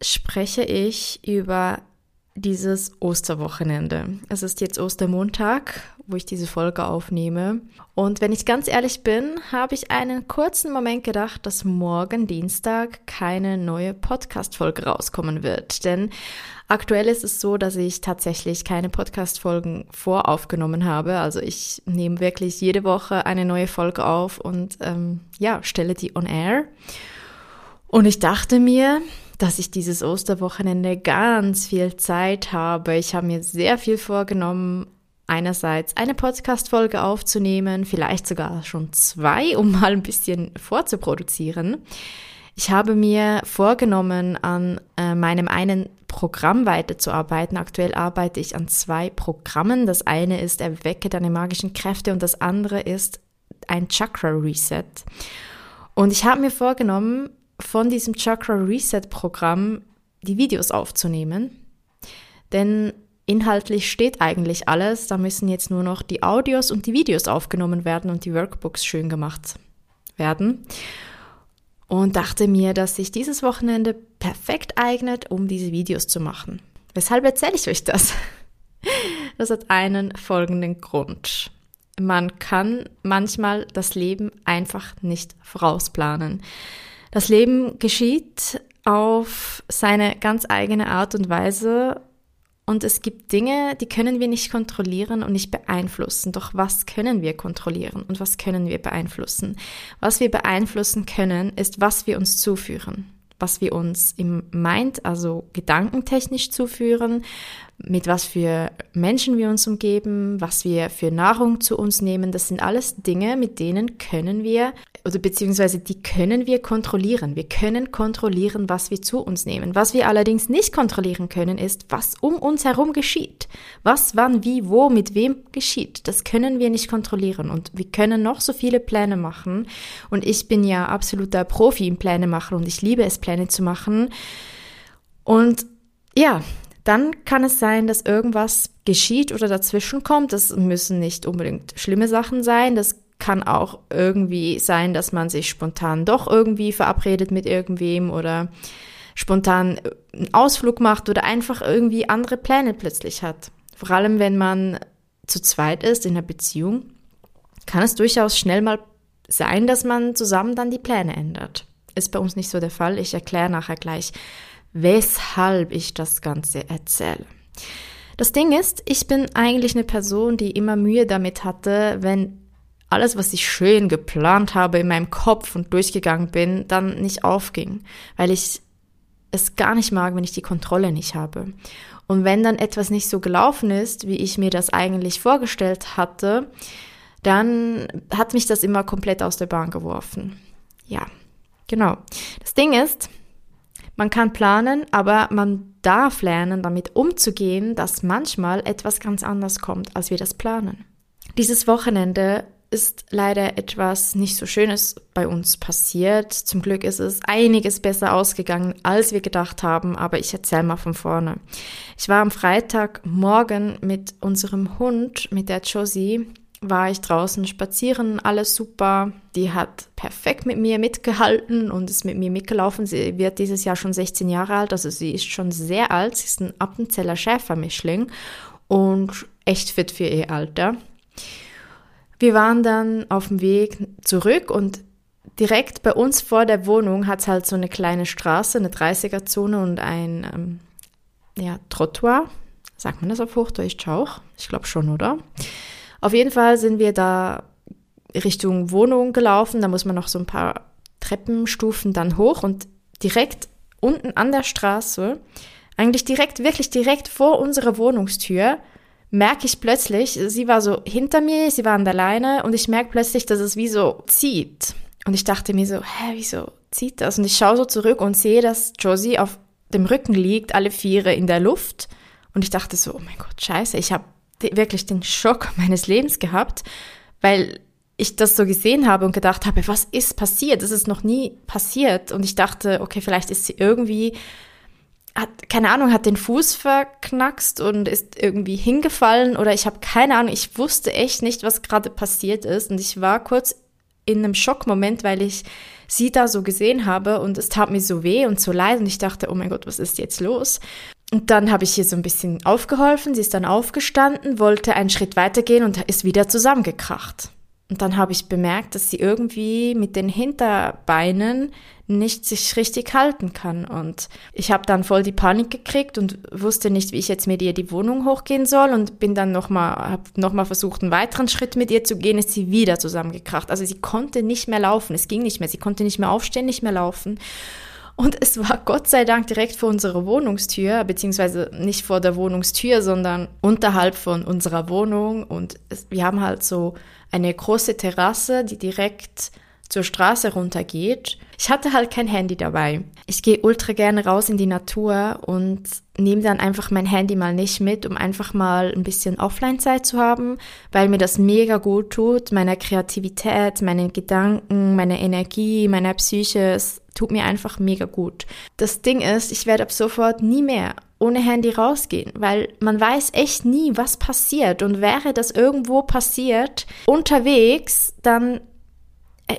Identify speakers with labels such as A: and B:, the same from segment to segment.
A: spreche ich über dieses Osterwochenende. Es ist jetzt Ostermontag, wo ich diese Folge aufnehme. Und wenn ich ganz ehrlich bin, habe ich einen kurzen Moment gedacht, dass morgen Dienstag keine neue Podcast-Folge rauskommen wird. Denn aktuell ist es so, dass ich tatsächlich keine Podcast-Folgen voraufgenommen habe. Also ich nehme wirklich jede Woche eine neue Folge auf und ähm, ja, stelle die on air. Und ich dachte mir, dass ich dieses Osterwochenende ganz viel Zeit habe. Ich habe mir sehr viel vorgenommen, einerseits eine Podcast-Folge aufzunehmen, vielleicht sogar schon zwei, um mal ein bisschen vorzuproduzieren. Ich habe mir vorgenommen, an äh, meinem einen Programm weiterzuarbeiten. Aktuell arbeite ich an zwei Programmen. Das eine ist Erwecke deine magischen Kräfte und das andere ist ein Chakra Reset. Und ich habe mir vorgenommen, von diesem Chakra Reset Programm die Videos aufzunehmen. Denn inhaltlich steht eigentlich alles. Da müssen jetzt nur noch die Audios und die Videos aufgenommen werden und die Workbooks schön gemacht werden. Und dachte mir, dass sich dieses Wochenende perfekt eignet, um diese Videos zu machen. Weshalb erzähle ich euch das? Das hat einen folgenden Grund. Man kann manchmal das Leben einfach nicht vorausplanen. Das Leben geschieht auf seine ganz eigene Art und Weise und es gibt Dinge, die können wir nicht kontrollieren und nicht beeinflussen. Doch was können wir kontrollieren und was können wir beeinflussen? Was wir beeinflussen können, ist, was wir uns zuführen was wir uns im Mind, also gedankentechnisch zuführen, mit was für Menschen wir uns umgeben, was wir für Nahrung zu uns nehmen. Das sind alles Dinge, mit denen können wir oder beziehungsweise die können wir kontrollieren. Wir können kontrollieren, was wir zu uns nehmen. Was wir allerdings nicht kontrollieren können, ist, was um uns herum geschieht. Was, wann, wie, wo, mit wem geschieht. Das können wir nicht kontrollieren. Und wir können noch so viele Pläne machen. Und ich bin ja absoluter Profi im Pläne machen und ich liebe es, Pläne zu machen. Und ja, dann kann es sein, dass irgendwas geschieht oder dazwischen kommt. Das müssen nicht unbedingt schlimme Sachen sein. Das kann auch irgendwie sein, dass man sich spontan doch irgendwie verabredet mit irgendwem oder spontan einen Ausflug macht oder einfach irgendwie andere Pläne plötzlich hat. Vor allem, wenn man zu zweit ist in einer Beziehung, kann es durchaus schnell mal sein, dass man zusammen dann die Pläne ändert. Ist bei uns nicht so der Fall. Ich erkläre nachher gleich, weshalb ich das Ganze erzähle. Das Ding ist, ich bin eigentlich eine Person, die immer Mühe damit hatte, wenn alles, was ich schön geplant habe in meinem Kopf und durchgegangen bin, dann nicht aufging, weil ich es gar nicht mag, wenn ich die Kontrolle nicht habe. Und wenn dann etwas nicht so gelaufen ist, wie ich mir das eigentlich vorgestellt hatte, dann hat mich das immer komplett aus der Bahn geworfen. Ja, genau. Das Ding ist, man kann planen, aber man darf lernen, damit umzugehen, dass manchmal etwas ganz anders kommt, als wir das planen. Dieses Wochenende ist leider etwas nicht so Schönes bei uns passiert. Zum Glück ist es einiges besser ausgegangen, als wir gedacht haben, aber ich erzähle mal von vorne. Ich war am Freitagmorgen mit unserem Hund, mit der Josie, war ich draußen spazieren, alles super. Die hat perfekt mit mir mitgehalten und ist mit mir mitgelaufen. Sie wird dieses Jahr schon 16 Jahre alt, also sie ist schon sehr alt. Sie ist ein Appenzeller Schäfermischling und echt fit für ihr Alter. Wir waren dann auf dem Weg zurück und direkt bei uns vor der Wohnung hat es halt so eine kleine Straße, eine 30er-Zone und ein ähm, ja, Trottoir. Sagt man das auf Hochdeutsch auch? Ich glaube schon, oder? Auf jeden Fall sind wir da Richtung Wohnung gelaufen. Da muss man noch so ein paar Treppenstufen dann hoch und direkt unten an der Straße, eigentlich direkt, wirklich direkt vor unserer Wohnungstür, merke ich plötzlich, sie war so hinter mir, sie war an der Leine und ich merke plötzlich, dass es wie so zieht. Und ich dachte mir so, hä, wieso zieht das? Und ich schaue so zurück und sehe, dass Josie auf dem Rücken liegt, alle Viere in der Luft. Und ich dachte so, oh mein Gott, scheiße, ich habe wirklich den Schock meines Lebens gehabt, weil ich das so gesehen habe und gedacht habe, was ist passiert? Das ist noch nie passiert. Und ich dachte, okay, vielleicht ist sie irgendwie, hat, keine Ahnung, hat den Fuß verknackst und ist irgendwie hingefallen oder ich habe keine Ahnung, ich wusste echt nicht, was gerade passiert ist. Und ich war kurz in einem Schockmoment, weil ich sie da so gesehen habe und es tat mir so weh und so leid und ich dachte, oh mein Gott, was ist jetzt los? Und dann habe ich ihr so ein bisschen aufgeholfen, sie ist dann aufgestanden, wollte einen Schritt weitergehen und ist wieder zusammengekracht. Und dann habe ich bemerkt, dass sie irgendwie mit den Hinterbeinen nicht sich richtig halten kann. Und ich habe dann voll die Panik gekriegt und wusste nicht, wie ich jetzt mit ihr die Wohnung hochgehen soll und bin dann nochmal, habe nochmal versucht, einen weiteren Schritt mit ihr zu gehen, ist sie wieder zusammengekracht. Also sie konnte nicht mehr laufen, es ging nicht mehr, sie konnte nicht mehr aufstehen, nicht mehr laufen. Und es war Gott sei Dank direkt vor unserer Wohnungstür, beziehungsweise nicht vor der Wohnungstür, sondern unterhalb von unserer Wohnung. Und es, wir haben halt so eine große Terrasse, die direkt zur Straße runtergeht. Ich hatte halt kein Handy dabei. Ich gehe ultra gerne raus in die Natur und nehme dann einfach mein Handy mal nicht mit, um einfach mal ein bisschen Offline-Zeit zu haben, weil mir das mega gut tut, meiner Kreativität, meinen Gedanken, meiner Energie, meiner Psyche. Es tut mir einfach mega gut. Das Ding ist, ich werde ab sofort nie mehr ohne Handy rausgehen, weil man weiß echt nie, was passiert. Und wäre das irgendwo passiert, unterwegs, dann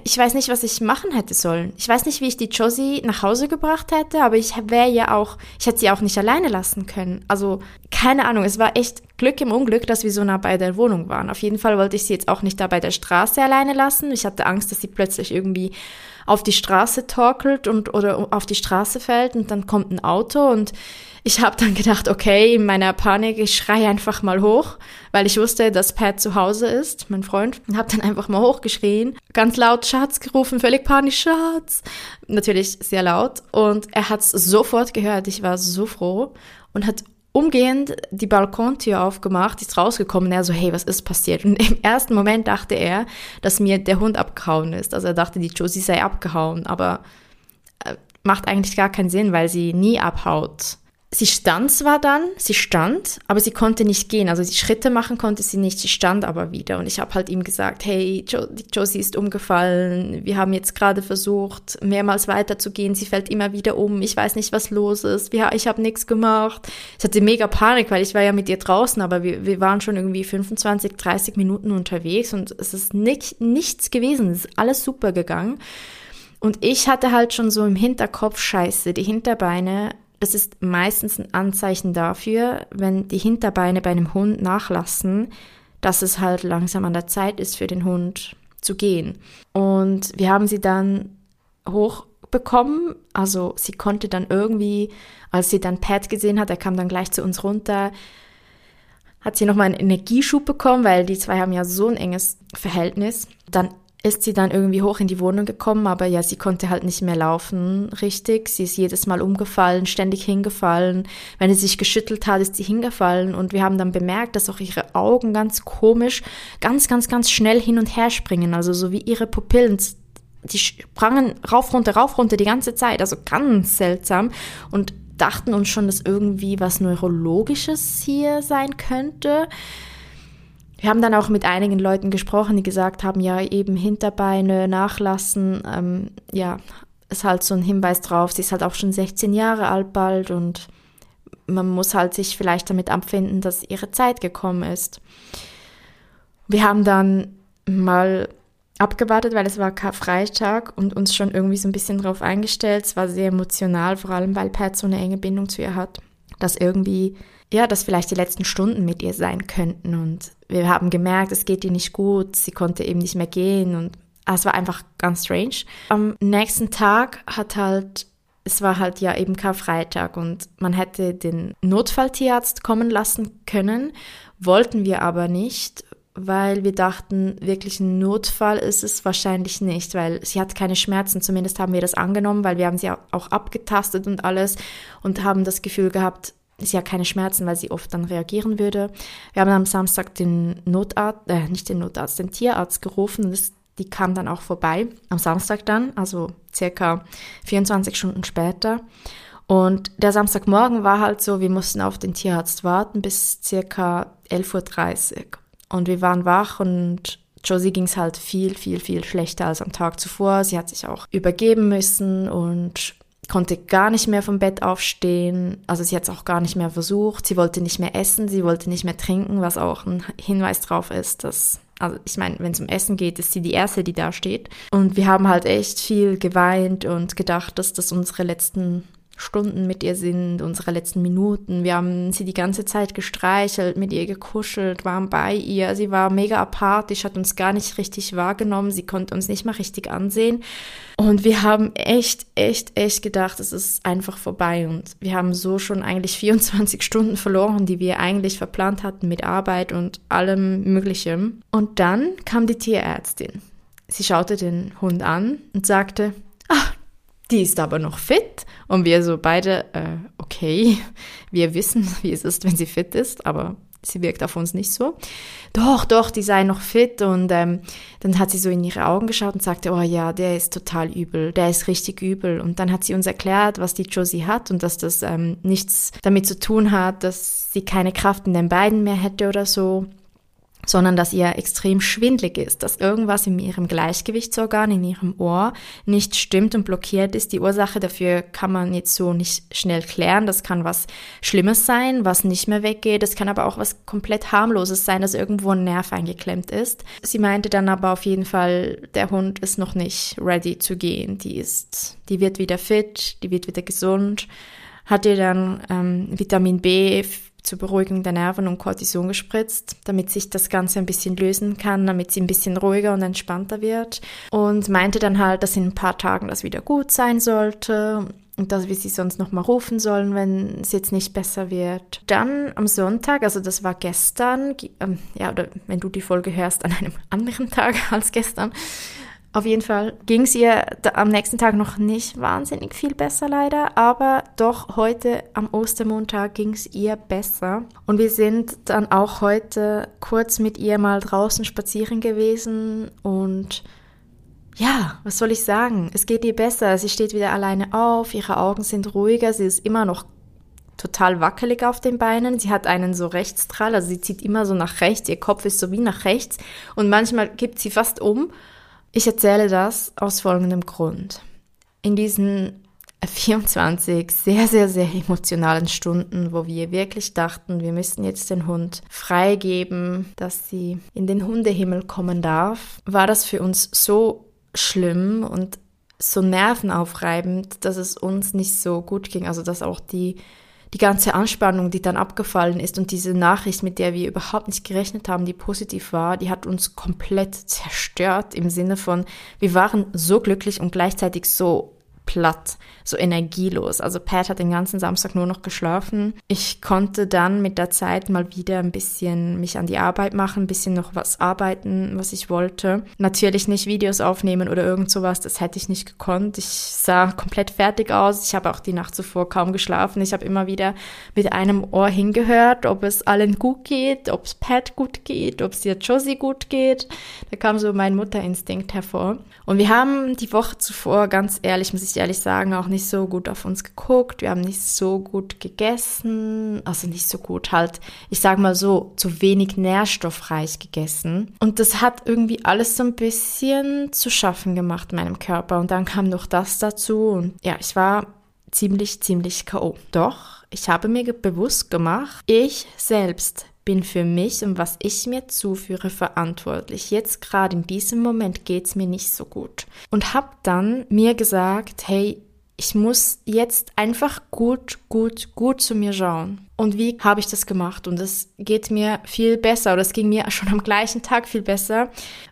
A: ich weiß nicht, was ich machen hätte sollen. Ich weiß nicht, wie ich die Josie nach Hause gebracht hätte, aber ich wäre ja auch, ich hätte sie auch nicht alleine lassen können. Also keine Ahnung, es war echt Glück im Unglück, dass wir so nah bei der Wohnung waren. Auf jeden Fall wollte ich sie jetzt auch nicht da bei der Straße alleine lassen. Ich hatte Angst, dass sie plötzlich irgendwie auf die Straße torkelt und oder auf die Straße fällt und dann kommt ein Auto und ich habe dann gedacht, okay, in meiner Panik, ich schreie einfach mal hoch, weil ich wusste, dass Pat zu Hause ist, mein Freund, und habe dann einfach mal hochgeschrien, ganz laut Schatz gerufen, völlig panisch, Schatz. Natürlich sehr laut und er hat es sofort gehört, ich war so froh und hat umgehend die Balkontür aufgemacht, ist rausgekommen, er so, hey, was ist passiert? Und im ersten Moment dachte er, dass mir der Hund abgehauen ist. Also er dachte, die Josie sei abgehauen, aber äh, macht eigentlich gar keinen Sinn, weil sie nie abhaut. Sie stand zwar dann, sie stand, aber sie konnte nicht gehen. Also die Schritte machen konnte sie nicht, sie stand aber wieder. Und ich habe halt ihm gesagt, hey, jo Josie ist umgefallen. Wir haben jetzt gerade versucht, mehrmals weiterzugehen. Sie fällt immer wieder um. Ich weiß nicht, was los ist. Wir, ich habe nichts gemacht. Ich hatte mega Panik, weil ich war ja mit ihr draußen, aber wir, wir waren schon irgendwie 25, 30 Minuten unterwegs und es ist nicht, nichts gewesen. Es ist alles super gegangen. Und ich hatte halt schon so im Hinterkopf, scheiße, die Hinterbeine das ist meistens ein Anzeichen dafür, wenn die Hinterbeine bei einem Hund nachlassen, dass es halt langsam an der Zeit ist für den Hund zu gehen. Und wir haben sie dann hochbekommen. Also sie konnte dann irgendwie, als sie dann Pat gesehen hat, er kam dann gleich zu uns runter, hat sie nochmal einen Energieschub bekommen, weil die zwei haben ja so ein enges Verhältnis. Dann ist sie dann irgendwie hoch in die Wohnung gekommen, aber ja, sie konnte halt nicht mehr laufen, richtig. Sie ist jedes Mal umgefallen, ständig hingefallen. Wenn sie sich geschüttelt hat, ist sie hingefallen und wir haben dann bemerkt, dass auch ihre Augen ganz komisch, ganz, ganz, ganz schnell hin und her springen. Also so wie ihre Pupillen, die sprangen rauf, runter, rauf, runter die ganze Zeit. Also ganz seltsam und dachten uns schon, dass irgendwie was Neurologisches hier sein könnte. Wir haben dann auch mit einigen Leuten gesprochen, die gesagt haben, ja, eben Hinterbeine nachlassen, ähm, ja, ist halt so ein Hinweis drauf. Sie ist halt auch schon 16 Jahre alt bald und man muss halt sich vielleicht damit abfinden, dass ihre Zeit gekommen ist. Wir haben dann mal abgewartet, weil es war Karfreitag und uns schon irgendwie so ein bisschen drauf eingestellt. Es war sehr emotional, vor allem weil Pat so eine enge Bindung zu ihr hat, dass irgendwie ja, dass vielleicht die letzten Stunden mit ihr sein könnten. Und wir haben gemerkt, es geht ihr nicht gut, sie konnte eben nicht mehr gehen und ah, es war einfach ganz strange. Am nächsten Tag hat halt, es war halt ja eben Karfreitag und man hätte den Notfalltierarzt kommen lassen können, wollten wir aber nicht, weil wir dachten, wirklich ein Notfall ist es wahrscheinlich nicht, weil sie hat keine Schmerzen. Zumindest haben wir das angenommen, weil wir haben sie auch abgetastet und alles und haben das Gefühl gehabt, sie hat keine Schmerzen, weil sie oft dann reagieren würde. Wir haben am Samstag den Notarzt, äh, nicht den Notarzt, den Tierarzt gerufen und das, die kam dann auch vorbei. Am Samstag dann, also circa 24 Stunden später. Und der Samstagmorgen war halt so, wir mussten auf den Tierarzt warten bis circa 11.30 Uhr. Und wir waren wach und Josie ging es halt viel, viel, viel schlechter als am Tag zuvor. Sie hat sich auch übergeben müssen und konnte gar nicht mehr vom Bett aufstehen. Also sie hat es auch gar nicht mehr versucht. Sie wollte nicht mehr essen, sie wollte nicht mehr trinken, was auch ein Hinweis drauf ist, dass also ich meine, wenn es um Essen geht, ist sie die Erste, die da steht. Und wir haben halt echt viel geweint und gedacht, dass das unsere letzten Stunden mit ihr sind, unsere letzten Minuten. Wir haben sie die ganze Zeit gestreichelt, mit ihr gekuschelt, waren bei ihr. Sie war mega apathisch, hat uns gar nicht richtig wahrgenommen. Sie konnte uns nicht mal richtig ansehen. Und wir haben echt, echt, echt gedacht, es ist einfach vorbei. Und wir haben so schon eigentlich 24 Stunden verloren, die wir eigentlich verplant hatten mit Arbeit und allem Möglichen. Und dann kam die Tierärztin. Sie schaute den Hund an und sagte, ah, die ist aber noch fit. Und wir so beide, äh, okay, wir wissen, wie es ist, wenn sie fit ist, aber sie wirkt auf uns nicht so. Doch, doch, die sei noch fit. Und ähm, dann hat sie so in ihre Augen geschaut und sagte, oh ja, der ist total übel, der ist richtig übel. Und dann hat sie uns erklärt, was die Josie hat und dass das ähm, nichts damit zu tun hat, dass sie keine Kraft in den Beinen mehr hätte oder so sondern dass ihr extrem schwindlig ist, dass irgendwas in ihrem Gleichgewichtsorgan, in ihrem Ohr nicht stimmt und blockiert ist. Die Ursache dafür kann man jetzt so nicht schnell klären. Das kann was Schlimmes sein, was nicht mehr weggeht. Das kann aber auch was komplett harmloses sein, dass irgendwo ein Nerv eingeklemmt ist. Sie meinte dann aber auf jeden Fall, der Hund ist noch nicht ready zu gehen. Die ist, die wird wieder fit, die wird wieder gesund. Hat ihr dann ähm, Vitamin B zur Beruhigung der Nerven und Cortison gespritzt, damit sich das Ganze ein bisschen lösen kann, damit sie ein bisschen ruhiger und entspannter wird. Und meinte dann halt, dass in ein paar Tagen das wieder gut sein sollte und dass wir sie sonst nochmal rufen sollen, wenn es jetzt nicht besser wird. Dann am Sonntag, also das war gestern, ähm, ja, oder wenn du die Folge hörst, an einem anderen Tag als gestern, auf jeden Fall ging es ihr am nächsten Tag noch nicht wahnsinnig viel besser leider, aber doch heute am Ostermontag ging es ihr besser. Und wir sind dann auch heute kurz mit ihr mal draußen spazieren gewesen und ja, was soll ich sagen? Es geht ihr besser. Sie steht wieder alleine auf, ihre Augen sind ruhiger, sie ist immer noch total wackelig auf den Beinen. Sie hat einen so Rechtsdrall, also sie zieht immer so nach rechts, ihr Kopf ist so wie nach rechts und manchmal gibt sie fast um ich erzähle das aus folgendem Grund. In diesen 24 sehr, sehr, sehr emotionalen Stunden, wo wir wirklich dachten, wir müssten jetzt den Hund freigeben, dass sie in den Hundehimmel kommen darf, war das für uns so schlimm und so nervenaufreibend, dass es uns nicht so gut ging. Also dass auch die die ganze Anspannung, die dann abgefallen ist und diese Nachricht, mit der wir überhaupt nicht gerechnet haben, die positiv war, die hat uns komplett zerstört im Sinne von, wir waren so glücklich und gleichzeitig so platt, so energielos. Also Pat hat den ganzen Samstag nur noch geschlafen. Ich konnte dann mit der Zeit mal wieder ein bisschen mich an die Arbeit machen, ein bisschen noch was arbeiten, was ich wollte. Natürlich nicht Videos aufnehmen oder irgend sowas, das hätte ich nicht gekonnt. Ich sah komplett fertig aus. Ich habe auch die Nacht zuvor kaum geschlafen. Ich habe immer wieder mit einem Ohr hingehört, ob es allen gut geht, ob es Pat gut geht, ob es dir Josie gut geht. Da kam so mein Mutterinstinkt hervor. Und wir haben die Woche zuvor, ganz ehrlich, muss ich ehrlich sagen, auch nicht so gut auf uns geguckt. Wir haben nicht so gut gegessen. Also nicht so gut halt, ich sag mal so, zu wenig nährstoffreich gegessen. Und das hat irgendwie alles so ein bisschen zu schaffen gemacht meinem Körper. Und dann kam noch das dazu. Und ja, ich war ziemlich, ziemlich K.O. Doch, ich habe mir bewusst gemacht, ich selbst bin für mich und was ich mir zuführe verantwortlich. Jetzt gerade in diesem Moment geht es mir nicht so gut. Und habe dann mir gesagt, hey, ich muss jetzt einfach gut, gut, gut zu mir schauen. Und wie habe ich das gemacht? Und es geht mir viel besser, oder es ging mir schon am gleichen Tag viel besser,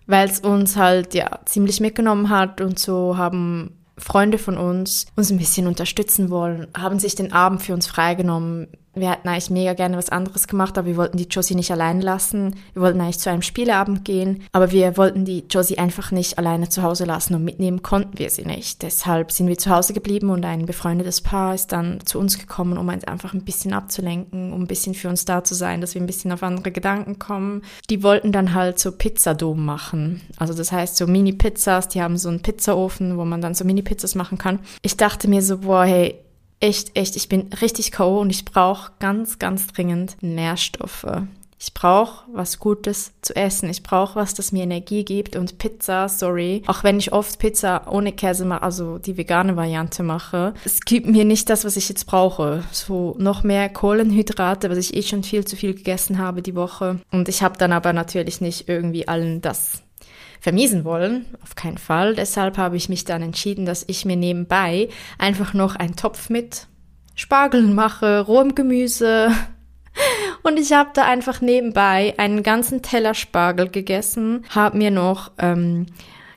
A: weil es uns halt ja ziemlich mitgenommen hat und so haben Freunde von uns uns ein bisschen unterstützen wollen, haben sich den Abend für uns freigenommen wir hätten eigentlich mega gerne was anderes gemacht, aber wir wollten die Josie nicht allein lassen. Wir wollten eigentlich zu einem Spieleabend gehen, aber wir wollten die Josie einfach nicht alleine zu Hause lassen und mitnehmen konnten wir sie nicht. Deshalb sind wir zu Hause geblieben und ein befreundetes Paar ist dann zu uns gekommen, um uns einfach ein bisschen abzulenken, um ein bisschen für uns da zu sein, dass wir ein bisschen auf andere Gedanken kommen. Die wollten dann halt so Pizzadom machen. Also das heißt so Mini-Pizzas, die haben so einen Pizzaofen, wo man dann so Mini-Pizzas machen kann. Ich dachte mir so, boah, hey, echt, echt, ich bin richtig K.O. und ich brauche ganz, ganz dringend Nährstoffe. Ich brauche was Gutes zu essen. Ich brauche was, das mir Energie gibt. Und Pizza, sorry, auch wenn ich oft Pizza ohne Käse mache, also die vegane Variante mache, es gibt mir nicht das, was ich jetzt brauche. So noch mehr Kohlenhydrate, was ich eh schon viel zu viel gegessen habe die Woche. Und ich habe dann aber natürlich nicht irgendwie allen das vermiesen wollen, auf keinen Fall. Deshalb habe ich mich dann entschieden, dass ich mir nebenbei einfach noch einen Topf mit Spargeln mache, rohem Gemüse. Und ich habe da einfach nebenbei einen ganzen Teller Spargel gegessen, habe mir noch ähm,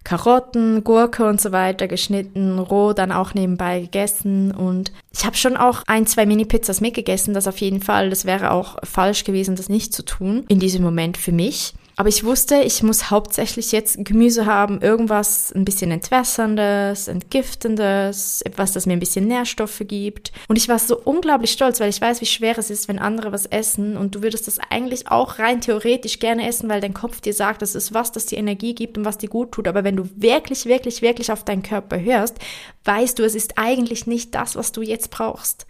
A: Karotten, Gurke und so weiter geschnitten, roh dann auch nebenbei gegessen und ich habe schon auch ein, zwei Mini-Pizzas mitgegessen, das auf jeden Fall, das wäre auch falsch gewesen, das nicht zu tun in diesem Moment für mich. Aber ich wusste, ich muss hauptsächlich jetzt Gemüse haben, irgendwas ein bisschen entwässerndes, entgiftendes, etwas, das mir ein bisschen Nährstoffe gibt. Und ich war so unglaublich stolz, weil ich weiß, wie schwer es ist, wenn andere was essen und du würdest das eigentlich auch rein theoretisch gerne essen, weil dein Kopf dir sagt, das ist was, das dir Energie gibt und was dir gut tut. Aber wenn du wirklich, wirklich, wirklich auf deinen Körper hörst, weißt du, es ist eigentlich nicht das, was du jetzt brauchst.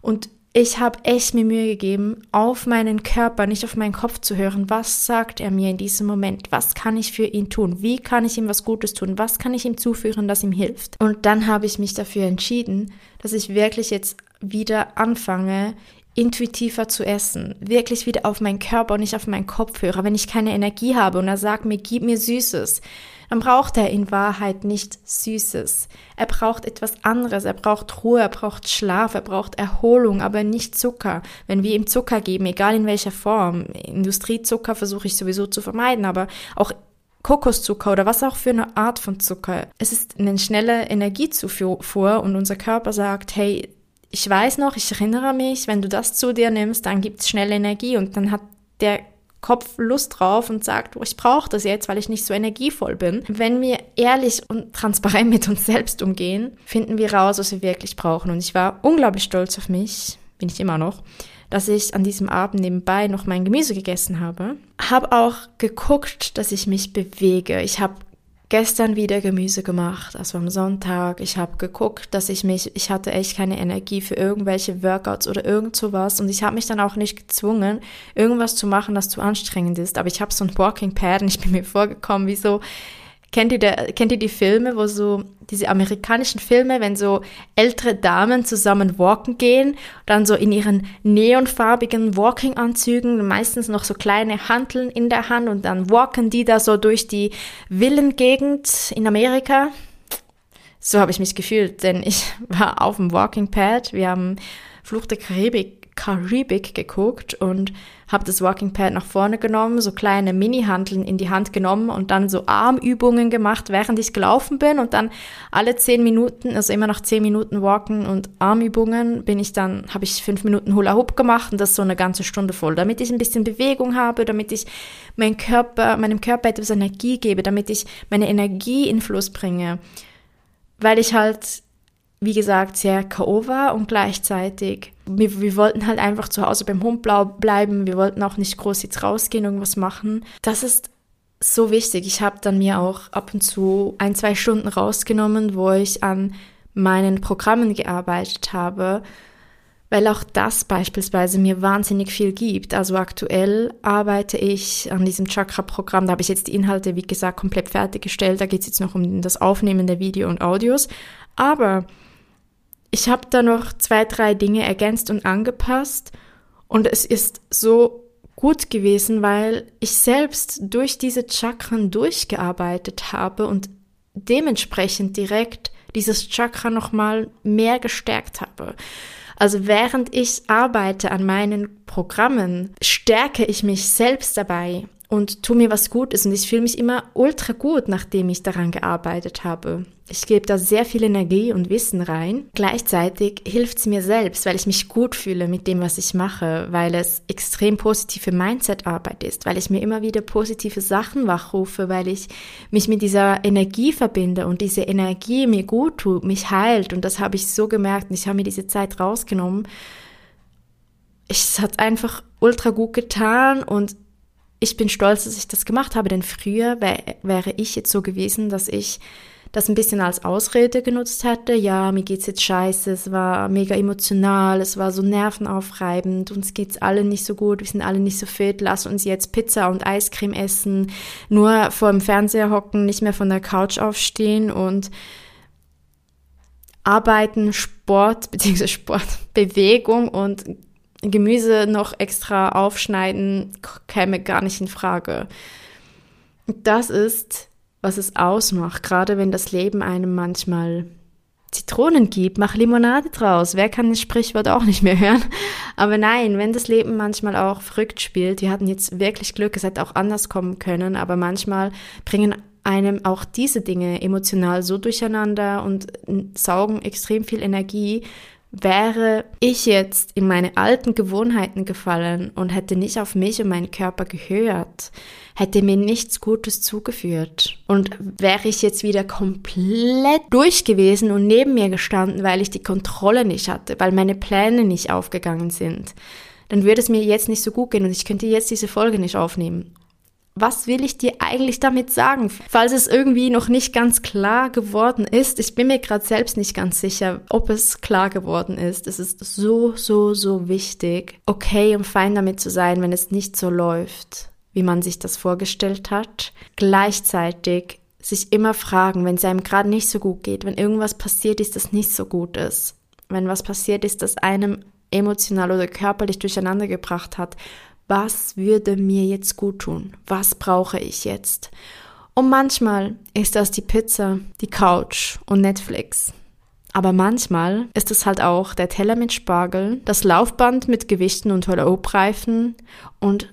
A: Und ich habe echt mir Mühe gegeben, auf meinen Körper, nicht auf meinen Kopf zu hören. Was sagt er mir in diesem Moment? Was kann ich für ihn tun? Wie kann ich ihm was Gutes tun? Was kann ich ihm zuführen, das ihm hilft? Und dann habe ich mich dafür entschieden, dass ich wirklich jetzt wieder anfange, intuitiver zu essen, wirklich wieder auf meinen Körper und nicht auf meinen Kopf höre. Wenn ich keine Energie habe und er sagt mir, gib mir Süßes, dann braucht er in Wahrheit nicht Süßes. Er braucht etwas anderes. Er braucht Ruhe, er braucht Schlaf, er braucht Erholung, aber nicht Zucker. Wenn wir ihm Zucker geben, egal in welcher Form, Industriezucker versuche ich sowieso zu vermeiden, aber auch Kokoszucker oder was auch für eine Art von Zucker. Es ist eine schnelle Energiezufuhr und unser Körper sagt, hey, ich weiß noch, ich erinnere mich, wenn du das zu dir nimmst, dann gibt's schnell Energie und dann hat der Kopf Lust drauf und sagt, oh, ich brauche das jetzt, weil ich nicht so energievoll bin. Wenn wir ehrlich und transparent mit uns selbst umgehen, finden wir raus, was wir wirklich brauchen. Und ich war unglaublich stolz auf mich, bin ich immer noch, dass ich an diesem Abend nebenbei noch mein Gemüse gegessen habe. Habe auch geguckt, dass ich mich bewege. Ich habe gestern wieder Gemüse gemacht, also am Sonntag. Ich habe geguckt, dass ich mich, ich hatte echt keine Energie für irgendwelche Workouts oder irgend sowas und ich habe mich dann auch nicht gezwungen, irgendwas zu machen, das zu anstrengend ist. Aber ich habe so ein Walking Pad und ich bin mir vorgekommen wie so, Kennt ihr, der, kennt ihr die Filme, wo so, diese amerikanischen Filme, wenn so ältere Damen zusammen walken gehen, dann so in ihren neonfarbigen Walking-Anzügen, meistens noch so kleine Hanteln in der Hand und dann walken die da so durch die Villengegend in Amerika? So habe ich mich gefühlt, denn ich war auf dem Walking Pad. Wir haben Fluch der Karibik Karibik geguckt und habe das Walking Pad nach vorne genommen, so kleine Mini-Hanteln in die Hand genommen und dann so Armübungen gemacht, während ich gelaufen bin und dann alle zehn Minuten, also immer nach zehn Minuten Walken und Armübungen, bin ich dann, habe ich fünf Minuten Hula Hoop gemacht und das so eine ganze Stunde voll, damit ich ein bisschen Bewegung habe, damit ich meinem Körper, meinem Körper etwas Energie gebe, damit ich meine Energie in Fluss bringe, weil ich halt wie gesagt, sehr K.O. war und gleichzeitig, wir, wir wollten halt einfach zu Hause beim Hund bleiben, wir wollten auch nicht groß jetzt rausgehen, irgendwas machen. Das ist so wichtig. Ich habe dann mir auch ab und zu ein, zwei Stunden rausgenommen, wo ich an meinen Programmen gearbeitet habe, weil auch das beispielsweise mir wahnsinnig viel gibt. Also aktuell arbeite ich an diesem Chakra-Programm, da habe ich jetzt die Inhalte, wie gesagt, komplett fertiggestellt. Da geht es jetzt noch um das Aufnehmen der Video und Audios. Aber ich habe da noch zwei, drei Dinge ergänzt und angepasst und es ist so gut gewesen, weil ich selbst durch diese Chakren durchgearbeitet habe und dementsprechend direkt dieses Chakra nochmal mehr gestärkt habe. Also während ich arbeite an meinen Programmen, stärke ich mich selbst dabei und tu mir was Gutes und ich fühle mich immer ultra gut, nachdem ich daran gearbeitet habe. Ich gebe da sehr viel Energie und Wissen rein. Gleichzeitig hilft es mir selbst, weil ich mich gut fühle mit dem, was ich mache, weil es extrem positive Mindset-Arbeit ist, weil ich mir immer wieder positive Sachen wachrufe, weil ich mich mit dieser Energie verbinde und diese Energie mir gut tut, mich heilt und das habe ich so gemerkt und ich habe mir diese Zeit rausgenommen. Es hat einfach ultra gut getan und ich bin stolz, dass ich das gemacht habe, denn früher wär, wäre ich jetzt so gewesen, dass ich das ein bisschen als Ausrede genutzt hätte. Ja, mir geht's jetzt scheiße, es war mega emotional, es war so nervenaufreibend, uns geht's alle nicht so gut, wir sind alle nicht so fit, lass uns jetzt Pizza und Eiscreme essen, nur vor dem Fernseher hocken, nicht mehr von der Couch aufstehen und arbeiten, Sport, beziehungsweise Sport, Bewegung und Gemüse noch extra aufschneiden käme gar nicht in Frage. Das ist, was es ausmacht, gerade wenn das Leben einem manchmal Zitronen gibt, mach Limonade draus. Wer kann das Sprichwort auch nicht mehr hören? Aber nein, wenn das Leben manchmal auch verrückt spielt, wir hatten jetzt wirklich Glück, es hätte auch anders kommen können, aber manchmal bringen einem auch diese Dinge emotional so durcheinander und saugen extrem viel Energie, Wäre ich jetzt in meine alten Gewohnheiten gefallen und hätte nicht auf mich und meinen Körper gehört, hätte mir nichts Gutes zugeführt. Und wäre ich jetzt wieder komplett durch gewesen und neben mir gestanden, weil ich die Kontrolle nicht hatte, weil meine Pläne nicht aufgegangen sind, dann würde es mir jetzt nicht so gut gehen und ich könnte jetzt diese Folge nicht aufnehmen was will ich dir eigentlich damit sagen? Falls es irgendwie noch nicht ganz klar geworden ist, ich bin mir gerade selbst nicht ganz sicher, ob es klar geworden ist. Es ist so, so, so wichtig, okay und fein damit zu sein, wenn es nicht so läuft, wie man sich das vorgestellt hat. Gleichzeitig sich immer fragen, wenn es einem gerade nicht so gut geht, wenn irgendwas passiert ist, das nicht so gut ist, wenn was passiert ist, das einem emotional oder körperlich durcheinander gebracht hat, was würde mir jetzt gut tun? Was brauche ich jetzt? Und manchmal ist das die Pizza, die Couch und Netflix. Aber manchmal ist es halt auch der Teller mit Spargel, das Laufband mit Gewichten und Hula-Hoop-Reifen und